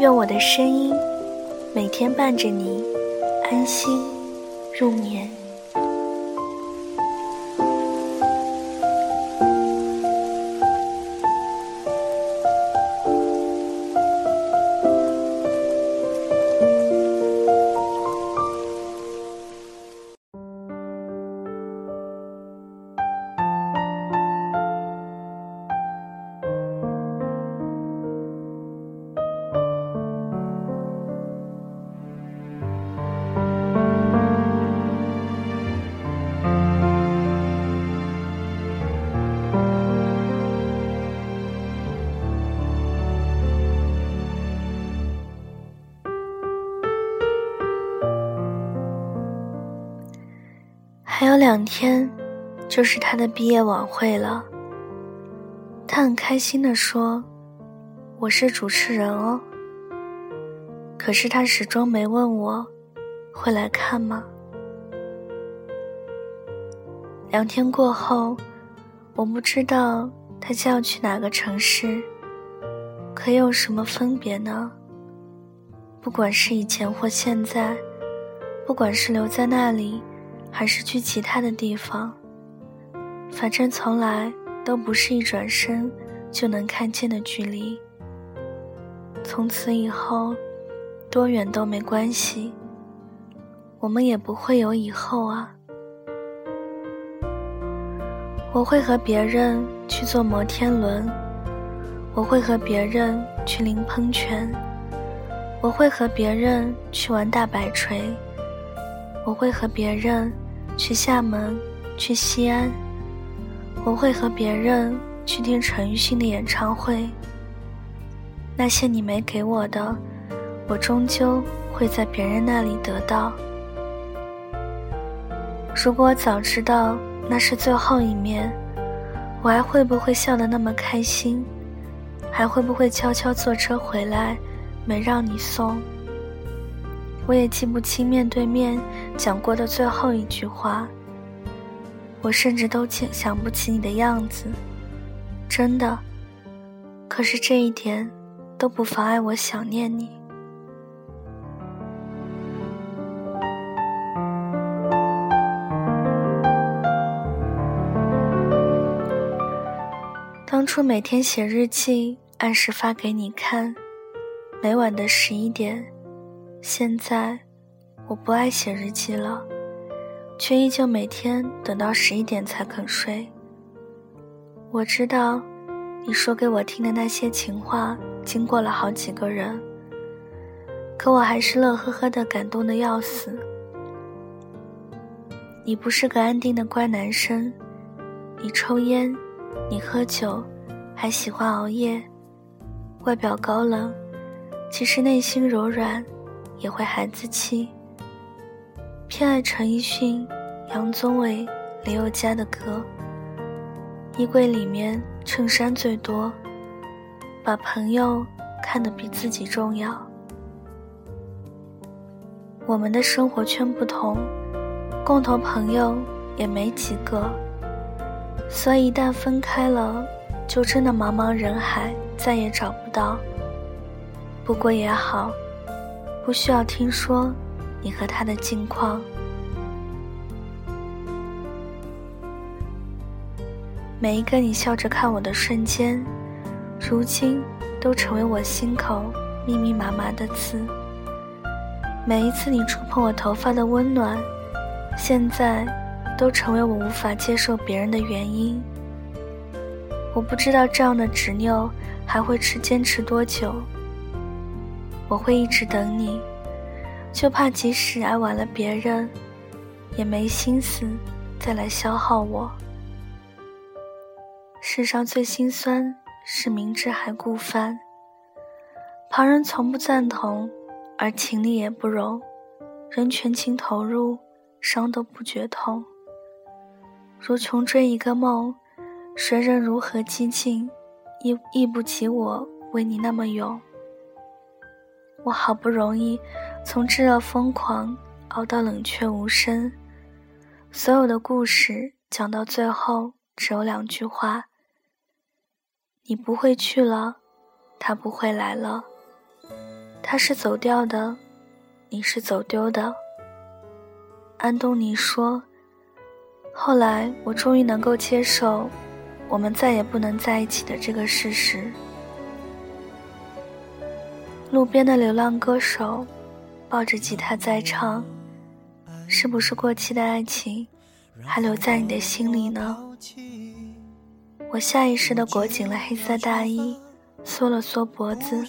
愿我的声音每天伴着你安心入眠。有两天，就是他的毕业晚会了。他很开心地说：“我是主持人哦。”可是他始终没问我会来看吗？两天过后，我不知道他将要去哪个城市，可有什么分别呢？不管是以前或现在，不管是留在那里。还是去其他的地方，反正从来都不是一转身就能看见的距离。从此以后，多远都没关系，我们也不会有以后啊。我会和别人去坐摩天轮，我会和别人去淋喷泉，我会和别人去玩大摆锤，我会和别人。去厦门，去西安，我会和别人去听陈奕迅的演唱会。那些你没给我的，我终究会在别人那里得到。如果早知道那是最后一面，我还会不会笑得那么开心？还会不会悄悄坐车回来，没让你送？我也记不清面对面讲过的最后一句话，我甚至都想想不起你的样子，真的。可是这一点都不妨碍我想念你。当初每天写日记，按时发给你看，每晚的十一点。现在，我不爱写日记了，却依旧每天等到十一点才肯睡。我知道，你说给我听的那些情话，经过了好几个人，可我还是乐呵呵的，感动的要死。你不是个安定的乖男生，你抽烟，你喝酒，还喜欢熬夜，外表高冷，其实内心柔软。也会孩子气，偏爱陈奕迅、杨宗纬、林宥嘉的歌。衣柜里面衬衫最多，把朋友看得比自己重要。我们的生活圈不同，共同朋友也没几个，所以一旦分开了，就真的茫茫人海，再也找不到。不过也好。不需要听说你和他的近况。每一个你笑着看我的瞬间，如今都成为我心口密密麻麻的刺。每一次你触碰我头发的温暖，现在都成为我无法接受别人的原因。我不知道这样的执拗还会持坚持多久。我会一直等你，就怕即使爱晚了别人，也没心思再来消耗我。世上最心酸是明知还故犯，旁人从不赞同，而情理也不容，人全情投入，伤都不觉痛。如穷追一个梦，谁人如何激进，亦亦不及我为你那么勇。我好不容易从炙热疯狂熬到冷却无声，所有的故事讲到最后只有两句话：你不会去了，他不会来了，他是走掉的，你是走丢的。安东尼说：“后来我终于能够接受，我们再也不能在一起的这个事实。”路边的流浪歌手，抱着吉他在唱，是不是过期的爱情，还留在你的心里呢？我下意识地裹紧了黑色大衣，缩了缩脖子，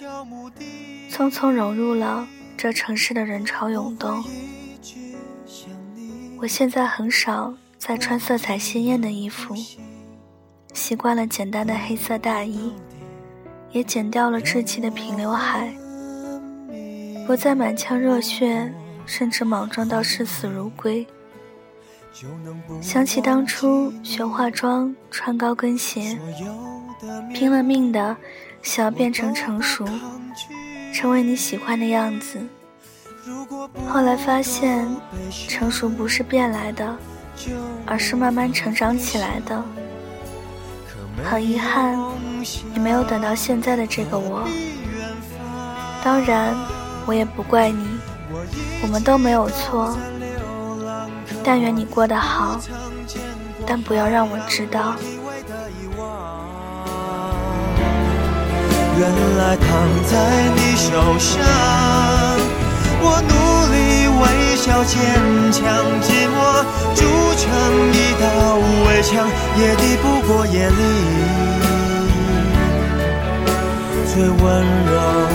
匆匆融入了这城市的人潮涌动。我现在很少再穿色彩鲜艳的衣服，习惯了简单的黑色大衣，也剪掉了稚气的平刘海。不再满腔热血，甚至莽撞到视死如归。想起当初学化妆、穿高跟鞋，拼了命的想要变成成熟，成为你喜欢的样子。后来发现，成熟不是变来的，而是慢慢成长起来的。很遗憾，你没有等到现在的这个我。当然。我也不怪你，我们都没有错。但愿你过得好，但不要让我知道。原来躺在你手上，我努力微笑坚强，寂寞筑成一道围墙，也抵不过夜里最温柔。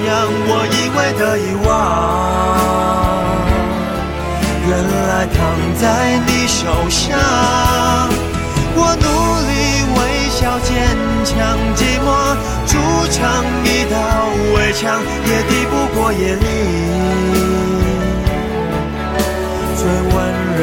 我以为的遗忘。原来躺在你手上，我努力微笑坚强，寂寞筑成一道围墙，也抵不过夜里最温柔